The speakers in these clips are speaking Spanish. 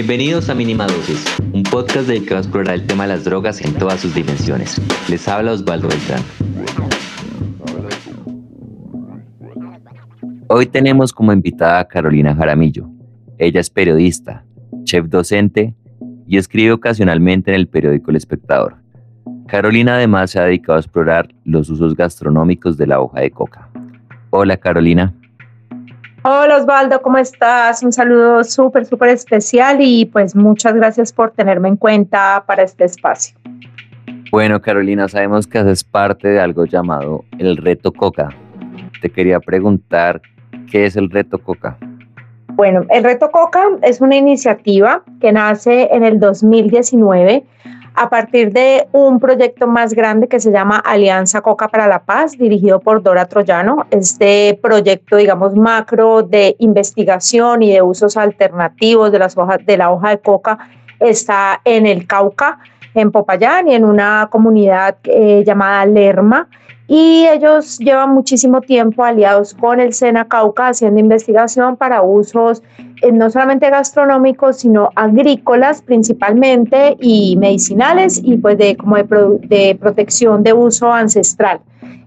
Bienvenidos a Mínima Dosis, un podcast dedicado a explorar el tema de las drogas en todas sus dimensiones. Les habla Osvaldo Beltrán. Hoy tenemos como invitada a Carolina Jaramillo. Ella es periodista, chef docente y escribe ocasionalmente en el periódico El Espectador. Carolina además se ha dedicado a explorar los usos gastronómicos de la hoja de coca. Hola Carolina. Hola Osvaldo, ¿cómo estás? Un saludo súper, súper especial y pues muchas gracias por tenerme en cuenta para este espacio. Bueno, Carolina, sabemos que haces parte de algo llamado el reto Coca. Te quería preguntar, ¿qué es el reto Coca? Bueno, el reto Coca es una iniciativa que nace en el 2019 a partir de un proyecto más grande que se llama Alianza Coca para la Paz, dirigido por Dora Troyano. Este proyecto, digamos, macro de investigación y de usos alternativos de, las hojas, de la hoja de coca está en el Cauca, en Popayán y en una comunidad eh, llamada Lerma y ellos llevan muchísimo tiempo aliados con el SENA Cauca haciendo investigación para usos eh, no solamente gastronómicos, sino agrícolas principalmente y medicinales y pues de, como de, de protección de uso ancestral.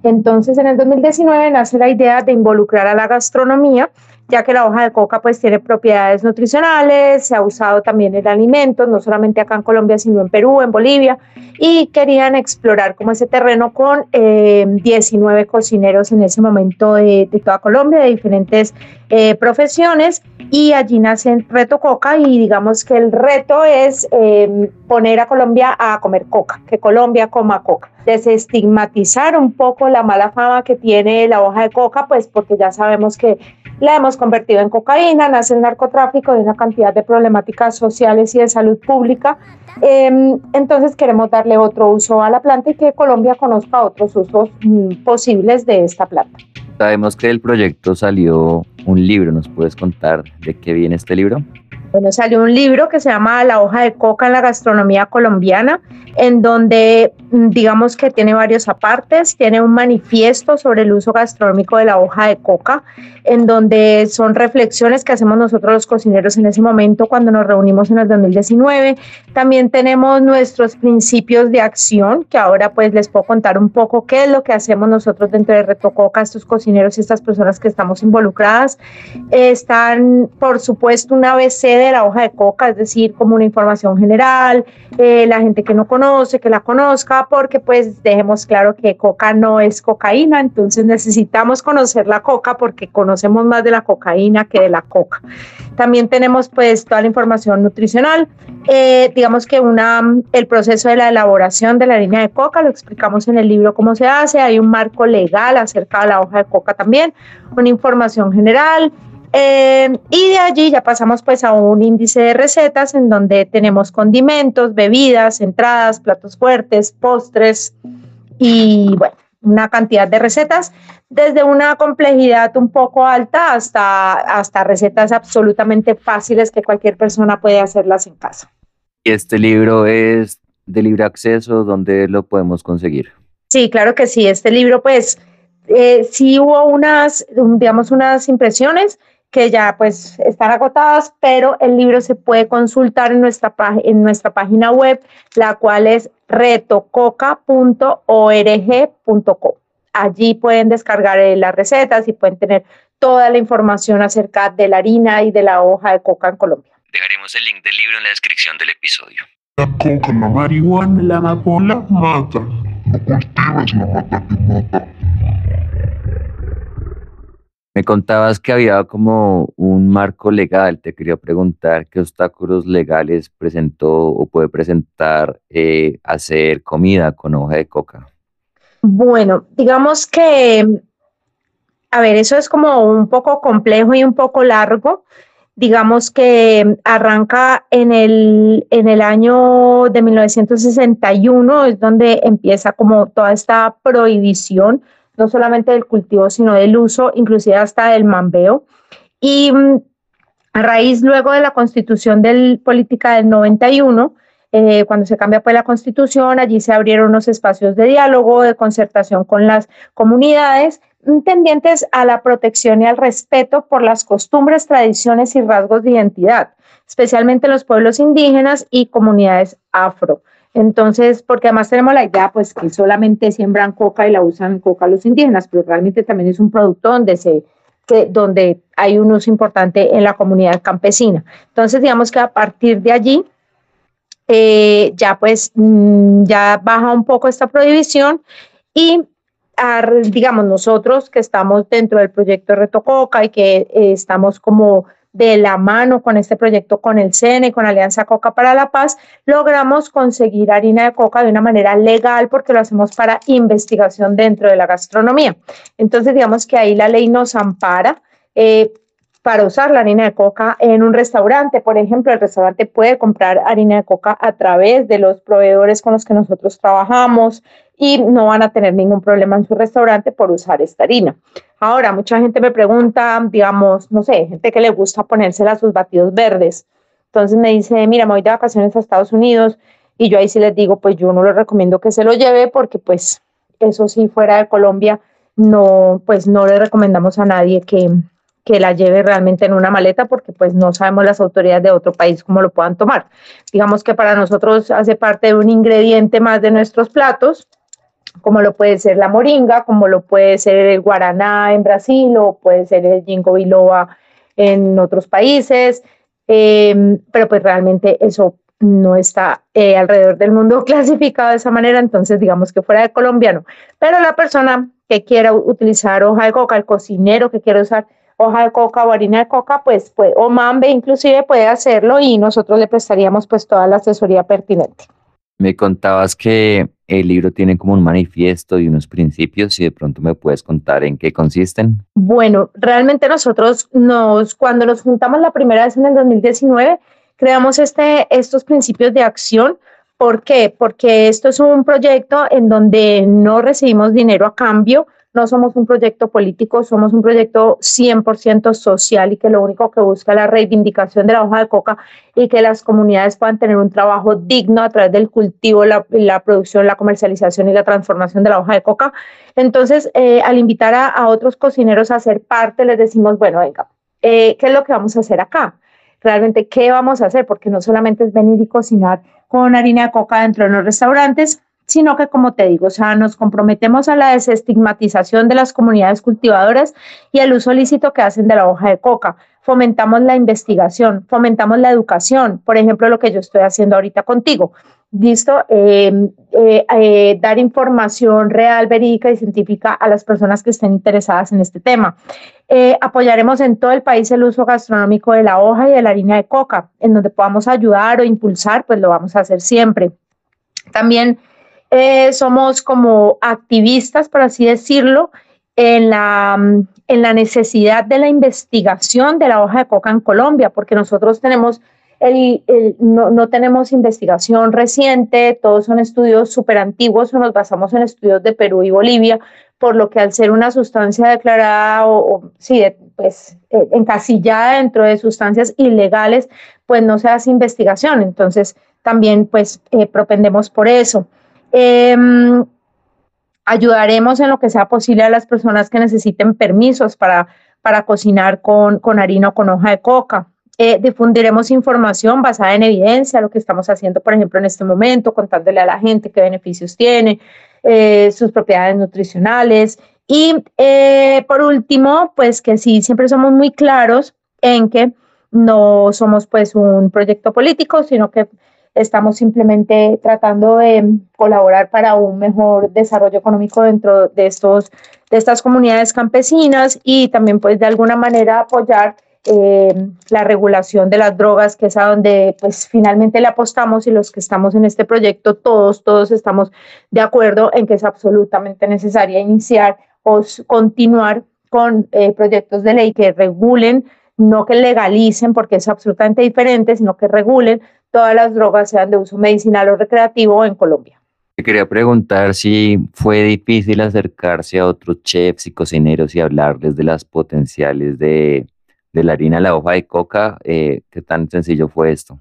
Entonces en el 2019 nace la idea de involucrar a la gastronomía ya que la hoja de coca pues tiene propiedades nutricionales, se ha usado también en alimentos, no solamente acá en Colombia, sino en Perú, en Bolivia, y querían explorar como ese terreno con 19 eh, cocineros en ese momento de, toda Colombia, de diferentes eh, profesiones, y allí nace el Reto Coca, y digamos que el reto es em, poner a Colombia a comer coca, que Colombia coma coca. Desestigmatizar un poco la mala fama que tiene la hoja de coca, pues porque ya sabemos que la hemos convertido en cocaína, nace el narcotráfico y una cantidad de problemáticas sociales y de salud pública. Em, entonces queremos darle otro uso a la planta y que Colombia conozca otros usos mm, posibles de esta planta. Sabemos que del proyecto salió un libro, ¿nos puedes contar de qué viene este libro? Bueno, salió un libro que se llama La hoja de coca en la gastronomía colombiana, en donde digamos que tiene varios apartes, tiene un manifiesto sobre el uso gastronómico de la hoja de coca, en donde son reflexiones que hacemos nosotros los cocineros en ese momento cuando nos reunimos en el 2019. También tenemos nuestros principios de acción, que ahora pues les puedo contar un poco qué es lo que hacemos nosotros dentro de Reto Coca, estos cocineros y estas personas que estamos involucradas. están, por supuesto, una ABC de la hoja de coca, es decir, como una información general, eh, la gente que no conoce, que la conozca, porque pues dejemos claro que coca no es cocaína, entonces necesitamos conocer la coca porque conocemos más de la cocaína que de la coca. También tenemos pues toda la información nutricional, eh, digamos que una, el proceso de la elaboración de la línea de coca, lo explicamos en el libro cómo se hace, hay un marco legal acerca de la hoja de coca también, una información general, eh, y de allí ya pasamos pues a un índice de recetas en donde tenemos condimentos, bebidas, entradas, platos fuertes, postres y bueno, una cantidad de recetas desde una complejidad un poco alta hasta, hasta recetas absolutamente fáciles que cualquier persona puede hacerlas en casa. ¿Y este libro es de libre acceso? ¿Dónde lo podemos conseguir? Sí, claro que sí. Este libro pues eh, sí hubo unas, digamos, unas impresiones que ya pues están agotadas, pero el libro se puede consultar en nuestra, en nuestra página web, la cual es retococa.org.co. Allí pueden descargar eh, las recetas y pueden tener toda la información acerca de la harina y de la hoja de coca en Colombia. Dejaremos el link del libro en la descripción del episodio. La coca, la marihuana, la amapola mata. No cultives la mata que mata. Me contabas que había como un marco legal. Te quería preguntar qué obstáculos legales presentó o puede presentar eh, hacer comida con hoja de coca. Bueno, digamos que, a ver, eso es como un poco complejo y un poco largo. Digamos que arranca en el, en el año de 1961, es donde empieza como toda esta prohibición no solamente del cultivo, sino del uso, inclusive hasta del mambeo. Y mm, a raíz luego de la constitución del política del 91, eh, cuando se cambia pues la constitución, allí se abrieron unos espacios de diálogo, de concertación con las comunidades tendientes a la protección y al respeto por las costumbres, tradiciones y rasgos de identidad, especialmente los pueblos indígenas y comunidades afro. Entonces, porque además tenemos la idea, pues, que solamente siembran coca y la usan coca los indígenas, pero realmente también es un producto donde se donde hay un uso importante en la comunidad campesina. Entonces, digamos que a partir de allí, eh, ya pues mm, ya baja un poco esta prohibición y digamos nosotros que estamos dentro del proyecto Reto Coca y que eh, estamos como de la mano con este proyecto con el CENE, con Alianza Coca para la Paz, logramos conseguir harina de coca de una manera legal porque lo hacemos para investigación dentro de la gastronomía. Entonces, digamos que ahí la ley nos ampara. Eh, para usar la harina de coca en un restaurante. Por ejemplo, el restaurante puede comprar harina de coca a través de los proveedores con los que nosotros trabajamos y no van a tener ningún problema en su restaurante por usar esta harina. Ahora, mucha gente me pregunta, digamos, no sé, gente que le gusta ponérsela a sus batidos verdes. Entonces me dice, mira, me voy de vacaciones a Estados Unidos y yo ahí sí les digo, pues yo no les recomiendo que se lo lleve porque pues eso sí fuera de Colombia no, pues no le recomendamos a nadie que, que la lleve realmente en una maleta porque pues no sabemos las autoridades de otro país cómo lo puedan tomar. Digamos que para nosotros hace parte de un ingrediente más de nuestros platos, como lo puede ser la moringa, como lo puede ser el guaraná en Brasil o puede ser el ginkgo biloba en otros países, em, pero pues realmente eso no está eh, alrededor del mundo clasificado de esa manera, entonces digamos que fuera de colombiano. Pero la persona que quiera utilizar hoja de coca, el cocinero que quiera usar hoja de coca o harina de coca, pues, o mambe inclusive puede hacerlo y nosotros le prestaríamos pues toda la asesoría pertinente. Me contabas que el libro tiene como un manifiesto y unos principios y de pronto me puedes contar en qué consisten. Bueno, realmente nosotros nos, cuando nos juntamos la primera vez en el 2019, creamos este, estos principios de acción. ¿Por qué? Porque esto es un proyecto en donde no recibimos dinero a cambio, no somos un proyecto político, somos un proyecto 100% social y que lo único que busca es la reivindicación de la hoja de coca y que las comunidades puedan tener un trabajo digno a través del cultivo, la, producción, la comercialización y la transformación de la hoja de coca. Entonces, eh, al invitar a, otros cocineros a ser parte, les decimos, bueno, venga, eh, ¿qué es lo que vamos a hacer acá? Realmente, ¿qué vamos a hacer? Porque no solamente es venir y cocinar con harina de coca dentro de los restaurantes, sino que, como te digo, o sea, nos comprometemos a la desestigmatización de las comunidades cultivadoras y el uso lícito que hacen de la hoja de coca. Fomentamos la investigación, fomentamos la educación, por ejemplo, lo que yo estoy haciendo ahorita contigo. Listo, em, eh, eh, dar información real, verídica y científica a las personas que estén interesadas en este tema. Eh, apoyaremos en todo el país el uso gastronómico de la hoja y de la harina de coca, en donde podamos ayudar o impulsar, pues lo vamos a hacer siempre. También eh, somos como activistas, por así decirlo, en la, en la necesidad de la investigación de la hoja de coca en Colombia, porque nosotros tenemos el, no, no, tenemos investigación reciente, todos son estudios súper antiguos o nos basamos en estudios de Perú y Bolivia, por lo que al ser una sustancia declarada o, sí, pues eh, encasillada dentro de sustancias ilegales, pues no se hace investigación. Entonces, también pues eh, propendemos por eso. Em, ayudaremos en lo que sea posible a las personas que necesiten permisos para, para cocinar con, con harina o con hoja de coca. Eh, difundiremos información basada en evidencia, lo que estamos haciendo, por ejemplo, en este momento, contándole a la gente qué beneficios tiene, eh, sus propiedades nutricionales. Y eh, por último, pues que sí, siempre somos muy claros en que no somos pues un proyecto político, sino que Estamos simplemente tratando de colaborar para un mejor desarrollo económico dentro de, estos, de estas comunidades campesinas y también pues de alguna manera apoyar eh, la regulación de las drogas, que es a donde pues finalmente le apostamos y los que estamos en este proyecto, todos, todos estamos de acuerdo en que es absolutamente necesaria iniciar o continuar con eh, proyectos de ley que regulen, no que legalicen, porque es absolutamente diferente, sino que regulen todas las drogas sean de uso medicinal o recreativo en Colombia. Te quería preguntar si fue difícil acercarse a otros chefs y cocineros y hablarles de las potenciales de, la harina la hoja de coca. Eh, ¿Qué tan sencillo fue esto?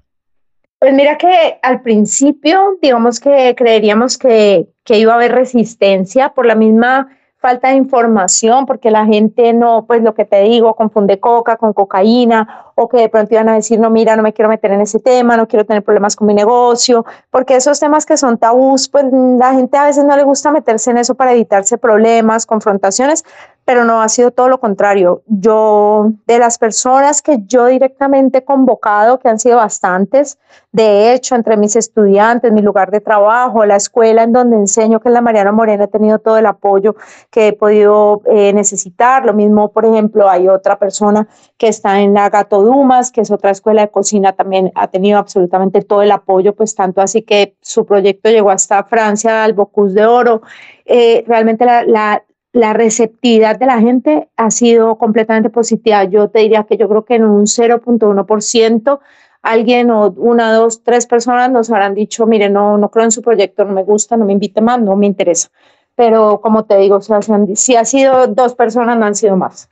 Pues mira que al principio, digamos que creeríamos que, que iba a haber resistencia por la misma falta de información, porque la gente no, pues lo que te digo, confunde coca con cocaína, o que de pronto iban a decir, no, mira, no me quiero meter en ese tema, no quiero tener problemas con mi negocio, porque esos temas que son tabús, pues la gente a veces no le gusta meterse en eso para evitarse problemas, confrontaciones, pero no ha sido todo lo contrario. Yo, de las personas que yo directamente he convocado, que han sido bastantes, de hecho, entre mis estudiantes, mi lugar de trabajo, la escuela en donde enseño, que es la Mariana Morena, he tenido todo el apoyo que he podido eh, necesitar. Lo mismo, por ejemplo, hay otra persona que está en la Gato Dumas, que es otra escuela de cocina, también ha tenido absolutamente todo el apoyo, pues tanto así que su proyecto llegó hasta Francia, al Bocuse de Oro. Eh, realmente la, la, la receptividad de la gente ha sido completamente positiva. Yo te diría que yo creo que en un 0.1% alguien o una, dos, tres personas nos habrán dicho, mire, no, no creo en su proyecto, no me gusta, no me invite más, no me interesa. Pero como te digo, si ha sido dos personas, no han sido más.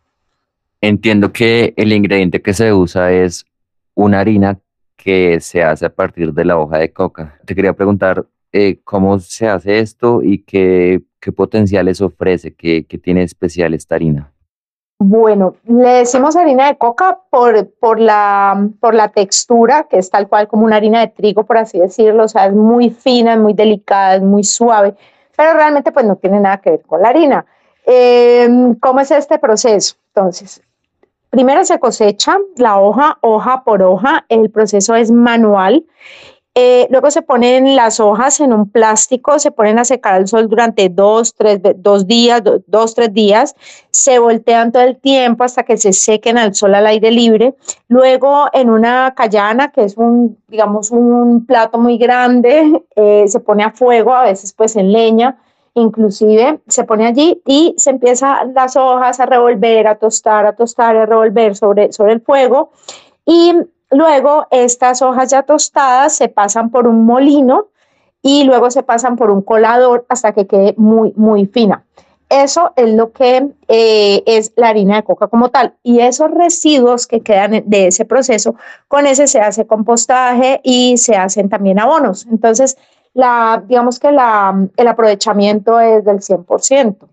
Entiendo que el ingrediente que se usa es una harina que se hace a partir de la hoja de coca. Te quería preguntar eh, cómo se hace esto y qué ¿Qué potenciales ofrece? ¿Qué, qué tiene especial esta harina? Bueno, le decimos harina de coca por, por, la, por la textura, que es tal cual como una harina de trigo, por así decirlo. O sea, es muy fina, es muy delicada, es muy suave, pero realmente pues no tiene nada que ver con la harina. Em, ¿Cómo es este proceso? Entonces, primero se cosecha la hoja, hoja por hoja. El proceso es manual eh, luego se ponen las hojas en un plástico, se ponen a secar al sol durante dos, tres, dos días, dos, tres días, se voltean todo el tiempo hasta que se sequen al sol al aire libre. Luego en una callana, que es un, digamos, un plato muy grande, eh, se pone a fuego, a veces pues en leña, inclusive se pone allí y se empieza las hojas a revolver, a tostar, a tostar, a revolver sobre, sobre el fuego. Y Luego, estas hojas ya tostadas se pasan por un molino y luego se pasan por un colador hasta que quede muy, muy fina. Eso es lo que eh, es la harina de coca como tal. Y esos residuos que quedan de ese proceso, con ese se hace compostaje y se hacen también abonos. Entonces, la, digamos que la, el aprovechamiento es del 100%.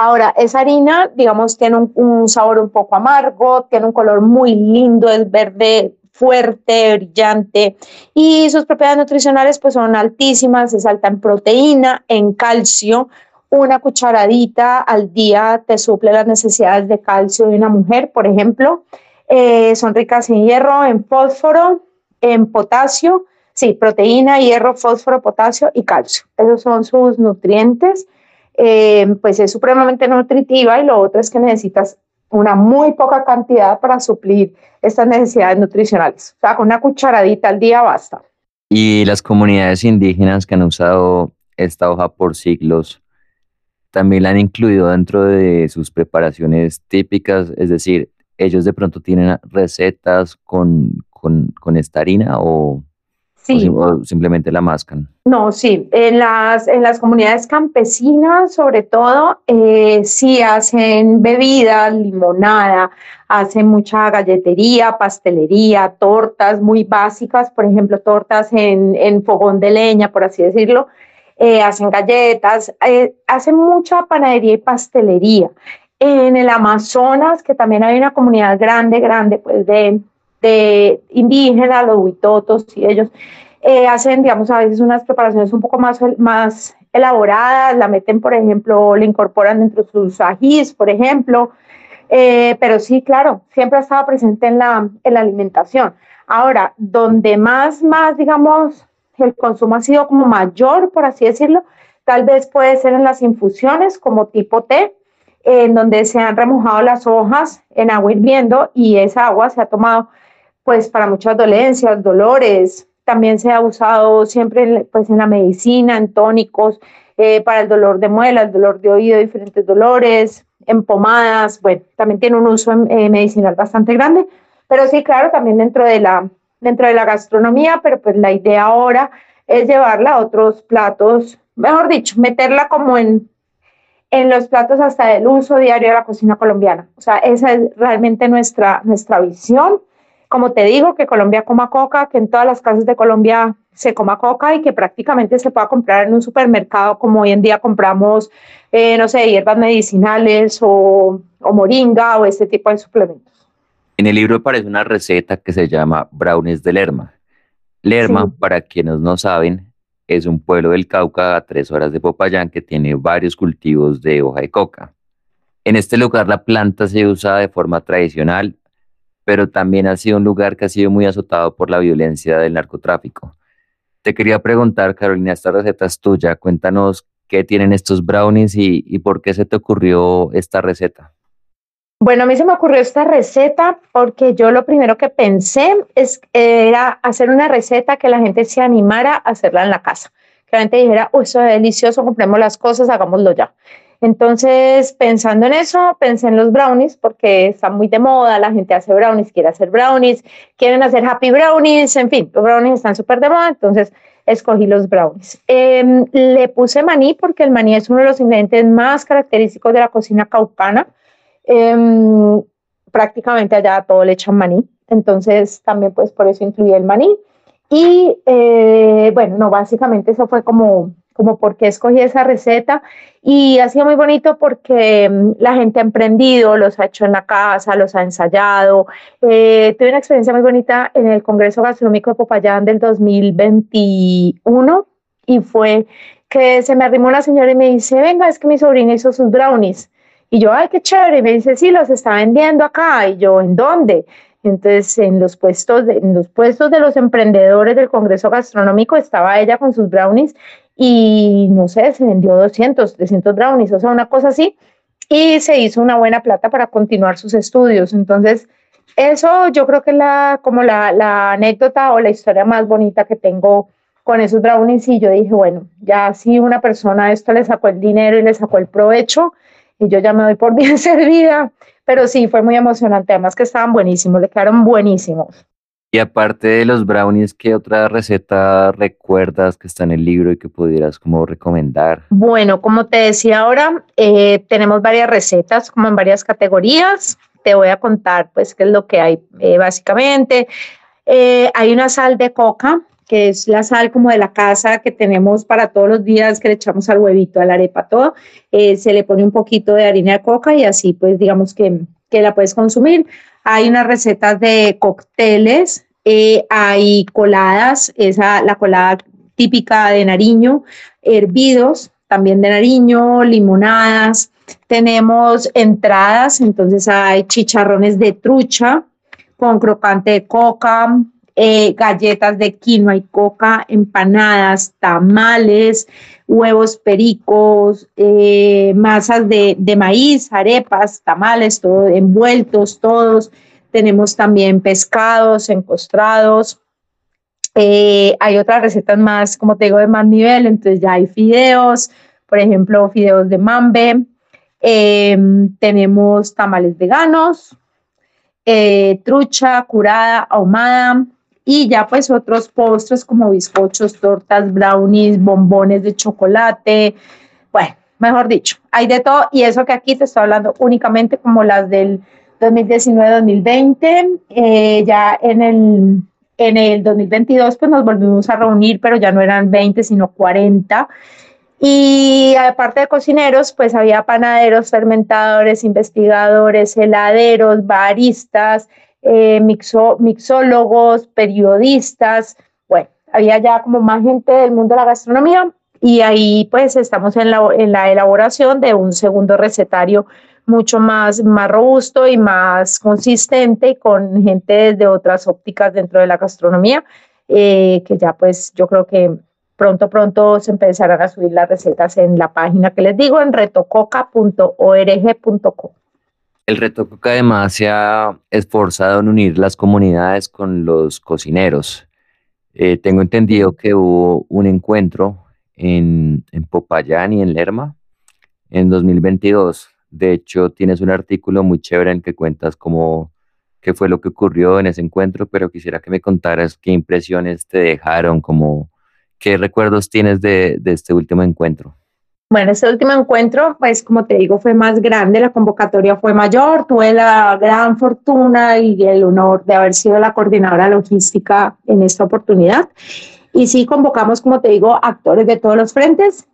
Ahora, esa harina, digamos, tiene un, sabor un poco amargo, tiene un color muy lindo, es verde fuerte, brillante y sus propiedades nutricionales pues son altísimas, es alta en proteína, en calcio. Una cucharadita al día te suple las necesidades de calcio de una mujer, por ejemplo. Eh, son ricas en hierro, en fósforo, en potasio, sí, proteína, hierro, fósforo, potasio y calcio. Esos son sus nutrientes. Eh, pues es supremamente nutritiva y lo otro es que necesitas una muy poca cantidad para suplir estas necesidades nutricionales. O sea, con una cucharadita al día basta. Y las comunidades indígenas que han usado esta hoja por siglos, también la han incluido dentro de sus preparaciones típicas, es decir, ellos de pronto tienen recetas con, con, con esta harina o, o, simplemente la mascan. No, sí, en las, en las comunidades campesinas, sobre todo, eh, sí hacen bebidas, limonada, hacen mucha galletería, pastelería, tortas muy básicas, por ejemplo, tortas en, en fogón de leña, por así decirlo, eh, hacen galletas, eh, hacen mucha panadería y pastelería. En el Amazonas, que también hay una comunidad grande, grande, pues de, de indígenas, los huitotos y ellos eh, hacen, digamos, a veces unas preparaciones un poco más, más elaboradas, la meten, por ejemplo, le incorporan dentro de sus ajís, por ejemplo, eh, pero sí, claro, siempre ha estado presente en la, en la alimentación. Ahora, donde más, más, digamos, el consumo ha sido como mayor, por así decirlo, tal vez puede ser en las infusiones como tipo té, en donde se han remojado las hojas en agua hirviendo y esa agua se ha tomado pues para muchas dolencias, dolores, también se ha usado siempre pues, en la medicina, en tónicos, eh, para el dolor de muela, el dolor de oído, diferentes dolores, en pomadas, bueno, también tiene un uso eh, medicinal bastante grande, pero sí, claro, también dentro de la, dentro de la gastronomía, pero pues la idea ahora es llevarla a otros platos, mejor dicho, meterla como en, en los platos hasta del uso diario de la cocina colombiana. O sea, esa es realmente nuestra, nuestra visión como te digo, que Colombia coma coca, que en todas las casas de Colombia se coma coca y que prácticamente se pueda comprar en un supermercado como hoy en día compramos, eh, no sé, hierbas medicinales o, o moringa o este tipo de suplementos. En el libro aparece una receta que se llama brownies de Lerma. Lerma, Sí. para quienes no saben, es un pueblo del Cauca a tres horas de Popayán que tiene varios cultivos de hoja de coca. En este lugar la planta se usa de forma tradicional, pero también ha sido un lugar que ha sido muy azotado por la violencia del narcotráfico. Te quería preguntar, Carolina, esta receta es tuya. Cuéntanos qué tienen estos brownies y, por qué se te ocurrió esta receta. Bueno, a mí se me ocurrió esta receta porque yo lo primero que pensé es, era hacer una receta que la gente se animara a hacerla en la casa. Que la gente dijera, uy, eso es delicioso, compremos las cosas, hagámoslo ya. Entonces, pensando en eso, pensé en los brownies porque está muy de moda, la gente hace brownies, quiere hacer brownies, quieren hacer happy brownies, en fin, los brownies están súper de moda, entonces escogí los brownies. Eh, le puse maní porque el maní es uno de los ingredientes más característicos de la cocina caucana. Eh, prácticamente allá todo le echan maní, entonces también pues por eso incluí el maní. Y eh, bueno, no, básicamente eso fue como, como por qué escogí esa receta y ha sido muy bonito porque mm, la gente ha emprendido, los ha hecho en la casa, los ha ensayado. Eh, tuve una experiencia muy bonita en el Congreso Gastronómico de Popayán del 2021 y fue que se me arrimó una señora y me dice, venga, es que mi sobrina hizo sus brownies. Y yo, ay, qué chévere. Y me dice, sí, los está vendiendo acá. Y yo, ¿en dónde? Entonces, en los puestos de, en los puestos de los emprendedores del Congreso Gastronómico estaba ella con sus brownies y no sé, se vendió 200, 300 brownies, o sea, una cosa así. Y se hizo una buena plata para continuar sus estudios. Entonces, eso yo creo que es la, como la, la anécdota o la historia más bonita que tengo con esos brownies. Y yo dije, bueno, ya si una persona esto le sacó el dinero y le sacó el provecho, y yo ya me doy por bien servida. Pero sí, fue muy emocionante, además que estaban buenísimos, le quedaron buenísimos. Y aparte de los brownies, ¿qué otra receta recuerdas que está en el libro y que pudieras como recomendar? Bueno, como te decía ahora, eh, tenemos varias recetas, como en varias categorías. Te voy a contar, pues, qué es lo que hay eh, básicamente. Eh, hay una sal de coca, que es la sal como de la casa que tenemos para todos los días, que le echamos al huevito, a la arepa, todo. Se le pone un poquito de harina de coca y así, pues, digamos que, que la puedes consumir. Hay unas recetas de cócteles, eh, hay coladas, esa, la colada típica de Nariño, hervidos, también de Nariño, limonadas. Tenemos entradas, entonces hay chicharrones de trucha con crocante de coca, eh, galletas de quinoa y coca, empanadas, tamales, huevos pericos, eh, masas de, de, maíz, arepas, tamales, todo, envueltos todos. Tenemos también pescados, encostrados. Eh, hay otras recetas más, como te digo, de más nivel, entonces ya hay fideos, por ejemplo, fideos de mambe. Eh, tenemos tamales veganos, eh, trucha curada, ahumada, y ya pues otros postres como bizcochos, tortas, brownies, bombones de chocolate, bueno, mejor dicho, hay de todo. Y eso que aquí te estoy hablando únicamente como las del 2019-2020, eh, ya en el, en el 2022 pues nos volvimos a reunir, pero ya no eran 20 sino 40 y aparte de cocineros, pues había panaderos, fermentadores, investigadores, heladeros, baristas, eh, mixólogos, periodistas, bueno, había ya como más gente del mundo de la gastronomía y ahí pues estamos en la, en la elaboración de un segundo recetario mucho más, más robusto y más consistente con gente desde otras ópticas dentro de la gastronomía, eh, que ya pues yo creo que pronto, pronto se empezarán a subir las recetas en la página que les digo en retococa.org.co. El Reto Coca además se ha esforzado en unir las comunidades con los cocineros. Eh, tengo entendido que hubo un encuentro en, Popayán y en Lerma en 2022. De hecho, tienes un artículo muy chévere en que cuentas cómo qué fue lo que ocurrió en ese encuentro, pero quisiera que me contaras qué impresiones te dejaron, como qué recuerdos tienes de este último encuentro. Bueno, este último encuentro, pues como te digo, fue más grande, la convocatoria fue mayor, tuve la gran fortuna y el honor de haber sido la coordinadora logística en esta oportunidad. Y sí, convocamos, como te digo, actores de todos los frentes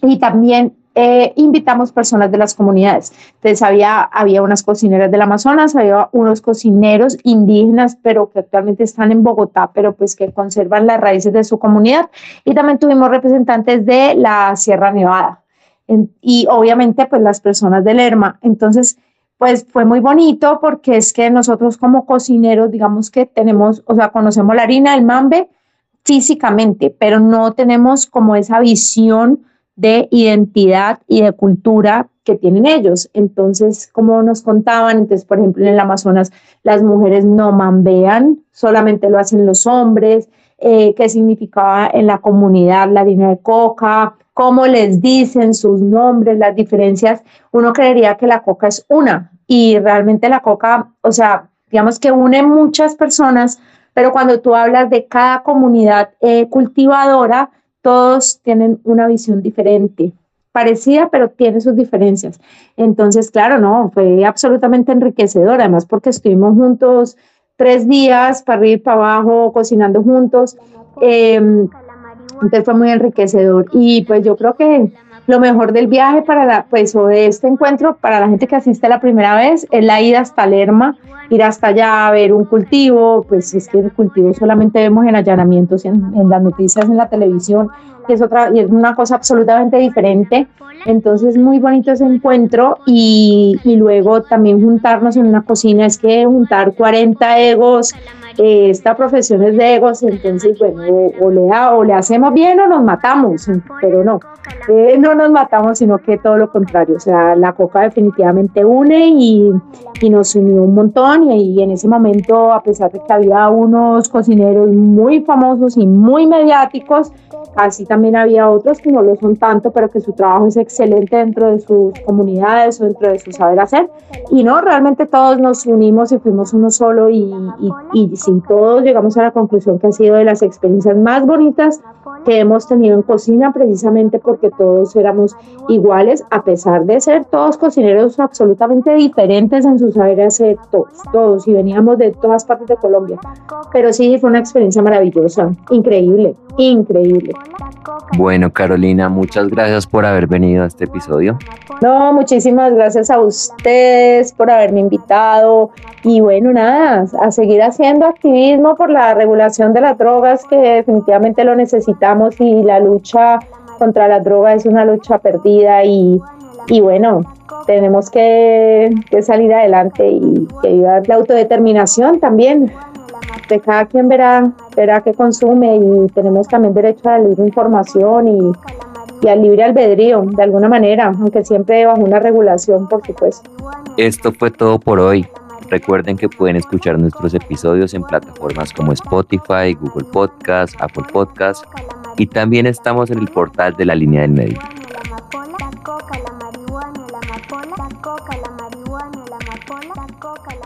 y también eh, invitamos personas de las comunidades. Entonces había, había unas cocineras del Amazonas, había unos cocineros indígenas, pero que actualmente están en Bogotá, pero pues que conservan las raíces de su comunidad. Y también tuvimos representantes de la Sierra Nevada. y obviamente pues las personas del Lerma. Entonces, pues fue muy bonito porque es que nosotros como cocineros, digamos que tenemos, o sea, conocemos la harina, el mambe físicamente, pero no tenemos como esa visión de identidad y de cultura que tienen ellos. Entonces, como nos contaban, entonces, por ejemplo, en el Amazonas las mujeres no mambean, solamente lo hacen los hombres, eh, qué significaba en la comunidad la harina de coca, cómo les dicen sus nombres, las diferencias. Uno creería que la coca es una y realmente la coca, o sea, digamos que une muchas personas, pero cuando tú hablas de cada comunidad eh, cultivadora, todos tienen una visión diferente, parecida, pero tiene sus diferencias. Entonces, claro, no, fue absolutamente enriquecedor, además porque estuvimos juntos tres días, para arriba y para abajo, cocinando juntos. Em, entonces fue muy enriquecedor y pues yo creo que lo mejor del viaje para la, pues, o de este encuentro, para la gente que asiste la primera vez, es la ida hasta Lerma, ir hasta allá a ver un cultivo, pues es que el cultivo solamente vemos en allanamientos, en, en las noticias, en la televisión, y es, otra, y es una cosa absolutamente diferente. Entonces, muy bonito ese encuentro y, y luego también juntarnos en una cocina, es que juntar 40 egos, eh, esta profesión es de egos, entonces, bueno, o, le, o le hacemos bien o nos matamos, pero no, eh, no nos matamos, sino que todo lo contrario, o sea, la coca definitivamente une y, y nos unió un montón. Y, y en ese momento, a pesar de que había unos cocineros muy famosos y muy mediáticos, así también había otros que no lo son tanto, pero que su trabajo es excelente dentro de sus comunidades o dentro de su saber hacer. Y no, realmente todos nos unimos y fuimos uno solo y, y, y sí, todos llegamos a la conclusión que ha sido de las experiencias más bonitas que hemos tenido en cocina, precisamente porque todos éramos iguales, a pesar de ser todos cocineros absolutamente diferentes en su saber hacer, todos, todos, y veníamos de todas partes de Colombia. Pero sí, fue una experiencia maravillosa, increíble, increíble. Bueno, Carolina, muchas gracias por haber venido a este episodio. No, muchísimas gracias a ustedes por haberme invitado y bueno, nada, a seguir haciendo activismo por la regulación de las drogas que definitivamente lo necesitamos y la lucha contra las drogas es una lucha perdida y, y bueno, tenemos que, que, salir adelante y que ayudar la autodeterminación también de cada quien verá, verá qué consume y tenemos también derecho a la libre información y, y al libre albedrío, de alguna manera, aunque siempre bajo una regulación, por supuesto. Esto fue todo por hoy. Recuerden que pueden escuchar nuestros episodios en plataformas como Spotify, Google Podcast, Apple Podcast y también estamos en el portal de la línea del medio. La coca, la marihuana, la amapola, la coca, la marihuana, la amapola, la coca, la marihuana.